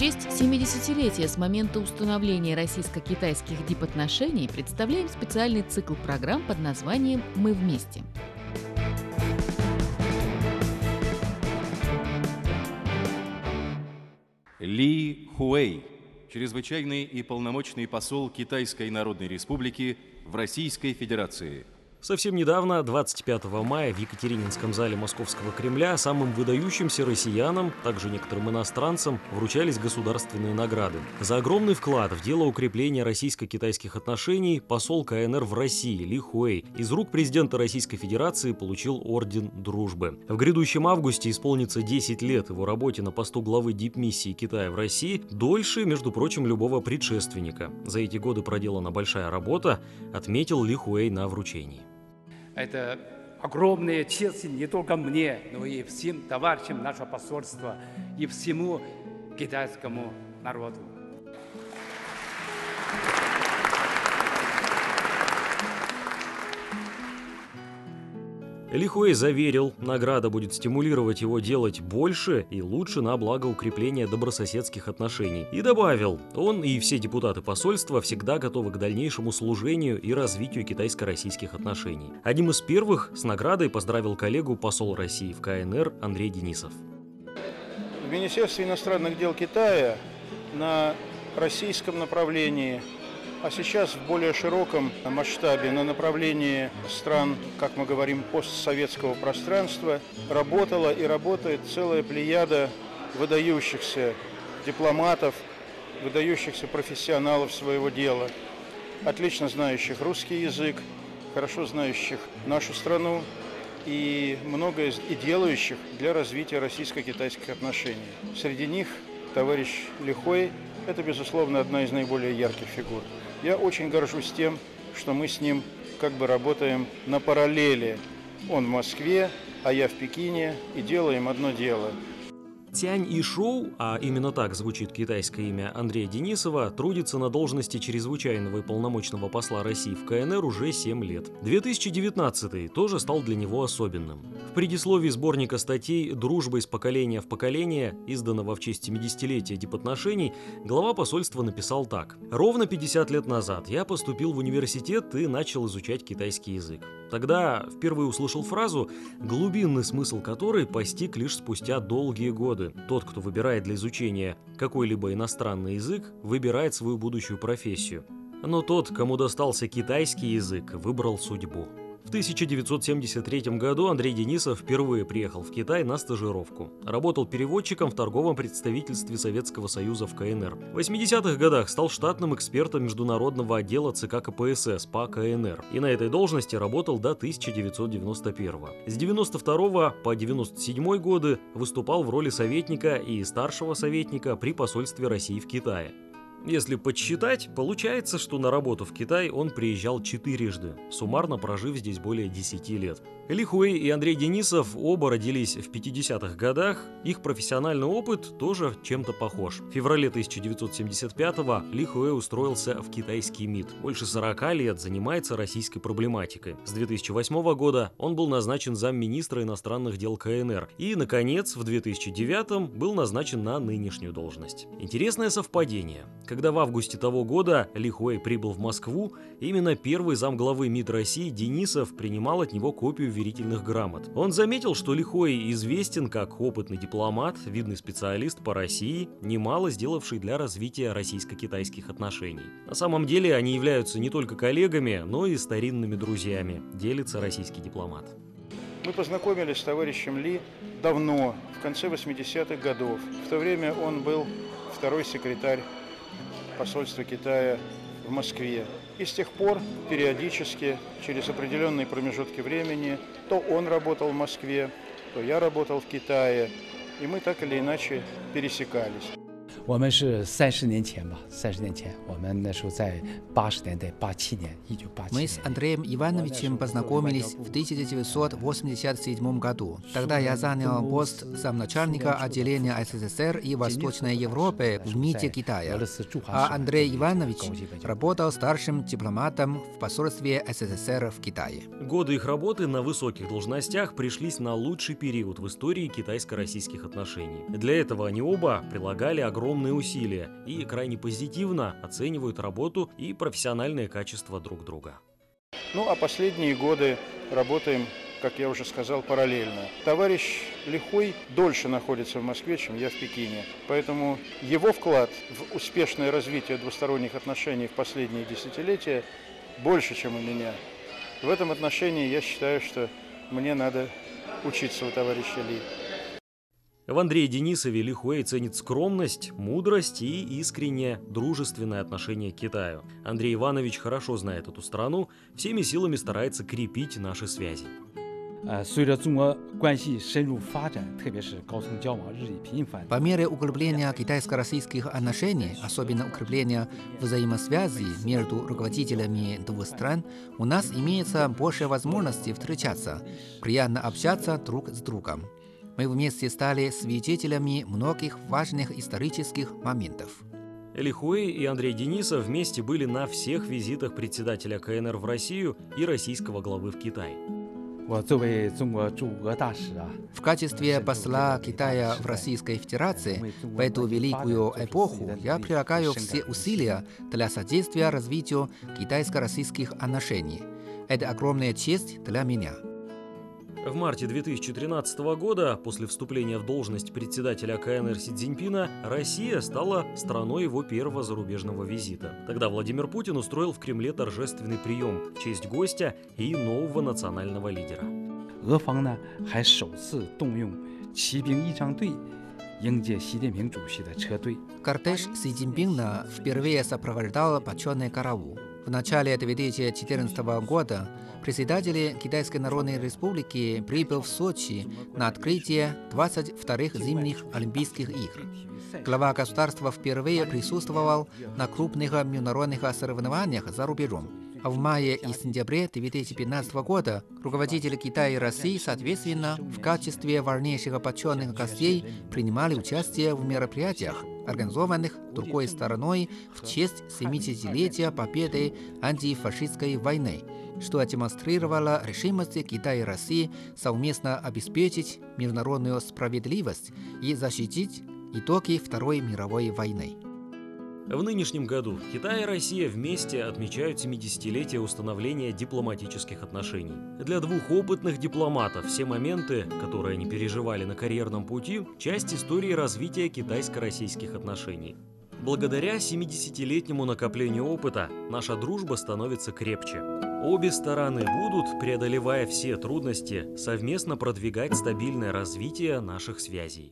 честь 70-летия с момента установления российско-китайских дипотношений представляем специальный цикл программ под названием «Мы вместе». Ли Хуэй, чрезвычайный и полномочный посол Китайской Народной Республики в Российской Федерации – Совсем недавно, 25 мая, в Екатерининском зале Московского Кремля самым выдающимся россиянам, также некоторым иностранцам, вручались государственные награды. За огромный вклад в дело укрепления российско-китайских отношений посол КНР в России Ли Хуэй из рук президента Российской Федерации получил Орден Дружбы. В грядущем августе исполнится 10 лет его работе на посту главы дипмиссии Китая в России, дольше, между прочим, любого предшественника. За эти годы проделана большая работа, отметил Ли Хуэй на вручении. Это огромная честь не только мне, но и всем товарищам нашего посольства и всему китайскому народу. Лихуэй заверил, награда будет стимулировать его делать больше и лучше на благо укрепления добрососедских отношений. И добавил, он и все депутаты посольства всегда готовы к дальнейшему служению и развитию китайско-российских отношений. Одним из первых с наградой поздравил коллегу посол России в КНР Андрей Денисов. В Министерстве иностранных дел Китая на российском направлении а сейчас в более широком масштабе на направлении стран, как мы говорим, постсоветского пространства работала и работает целая плеяда выдающихся дипломатов, выдающихся профессионалов своего дела, отлично знающих русский язык, хорошо знающих нашу страну и многое и делающих для развития российско-китайских отношений. Среди них товарищ Лихой – это, безусловно, одна из наиболее ярких фигур. Я очень горжусь тем, что мы с ним как бы работаем на параллели. Он в Москве, а я в Пекине, и делаем одно дело – Тянь Ишоу, а именно так звучит китайское имя Андрея Денисова, трудится на должности чрезвычайного и полномочного посла России в КНР уже 7 лет. 2019 тоже стал для него особенным. В предисловии сборника статей «Дружба из поколения в поколение», изданного в честь 70-летия дипотношений, глава посольства написал так. «Ровно 50 лет назад я поступил в университет и начал изучать китайский язык. Тогда впервые услышал фразу, глубинный смысл которой постиг лишь спустя долгие годы годы тот, кто выбирает для изучения какой-либо иностранный язык, выбирает свою будущую профессию. Но тот, кому достался китайский язык, выбрал судьбу. В 1973 году Андрей Денисов впервые приехал в Китай на стажировку. Работал переводчиком в торговом представительстве Советского Союза в КНР. В 80-х годах стал штатным экспертом международного отдела ЦК КПСС по КНР. И на этой должности работал до 1991 С 92 по 97 годы выступал в роли советника и старшего советника при посольстве России в Китае. Если подсчитать, получается, что на работу в Китай он приезжал четырежды, суммарно прожив здесь более 10 лет. Ли Хуэй и Андрей Денисов оба родились в 50-х годах, их профессиональный опыт тоже чем-то похож. В феврале 1975-го Ли Хуэй устроился в китайский МИД. Больше 40 лет занимается российской проблематикой. С 2008 года он был назначен замминистра иностранных дел КНР и, наконец, в 2009 был назначен на нынешнюю должность. Интересное совпадение. Когда в августе того года Ли прибыл в Москву, именно первый замглавы МИД России Денисов принимал от него копию верительных грамот. Он заметил, что Лихой известен как опытный дипломат, видный специалист по России, немало сделавший для развития российско-китайских отношений. На самом деле они являются не только коллегами, но и старинными друзьями, делится российский дипломат. Мы познакомились с товарищем Ли давно, в конце 80-х годов. В то время он был второй секретарь посольства Китая в Москве. И с тех пор периодически, через определенные промежутки времени, то он работал в Москве, то я работал в Китае, и мы так или иначе пересекались. 我们是三十年前吧，三十年前，我们那时候在八十年代，八七年，一九八七。Мы с Андреем Ивановичем познакомились в 1987 году. Тогда я занял пост замначальника отделения СССР и Восточной Европы в МИДе Китая, а Андрей Иванович работал старшим дипломатом в посольстве СССР в Китае. Годы их работы на высоких должностях пришлись на лучший период в истории китайско-российских отношений. Для этого они оба прилагали огромное огромные усилия и крайне позитивно оценивают работу и профессиональное качество друг друга. Ну а последние годы работаем как я уже сказал, параллельно. Товарищ Лихой дольше находится в Москве, чем я в Пекине. Поэтому его вклад в успешное развитие двусторонних отношений в последние десятилетия больше, чем у меня. В этом отношении я считаю, что мне надо учиться у товарища Ли. В Андрее Денисове Лихуэй ценит скромность, мудрость и искреннее дружественное отношение к Китаю. Андрей Иванович хорошо знает эту страну, всеми силами старается крепить наши связи. 呃，随着中俄关系深入发展，特别是高层交往日益频繁。По мере углубления китайско-российских отношений, особенно укрепления взаимосвязи между руководителями двух стран, у нас имеется больше возможностей встречаться, приятно общаться друг с другом. Мы вместе стали свидетелями многих важных исторических моментов. Элихуэй и Андрей Денисов вместе были на всех визитах председателя КНР в Россию и российского главы в Китай. В качестве посла Китая в Российской Федерации в эту великую эпоху я прилагаю все усилия для содействия развитию китайско-российских отношений. Это огромная честь для меня. В марте 2013 года, после вступления в должность председателя КНР Си Цзиньпина, Россия стала страной его первого зарубежного визита. Тогда Владимир Путин устроил в Кремле торжественный прием в честь гостя и нового национального лидера. 俄方呢还首次动用骑兵仪仗队迎接习近平主席的车队。Кортеж Си Цзиньпина впервые сопровождал почетный караул. В начале 2014 года председатель Китайской Народной Республики прибыл в Сочи на открытие 22-х зимних Олимпийских игр. Глава государства впервые присутствовал на крупных международных соревнованиях за рубежом. В мае и сентябре 2015 года руководители Китая и России, соответственно, в качестве важнейших почетных гостей принимали участие в мероприятиях, организованных другой стороной в честь 70-летия победы антифашистской войны, что демонстрировало решимость Китая и России совместно обеспечить международную справедливость и защитить итоги Второй мировой войны. В нынешнем году Китай и Россия вместе отмечают 70-летие установления дипломатических отношений. Для двух опытных дипломатов все моменты, которые они переживали на карьерном пути, часть истории развития китайско-российских отношений. Благодаря 70-летнему накоплению опыта наша дружба становится крепче. Обе стороны будут, преодолевая все трудности, совместно продвигать стабильное развитие наших связей.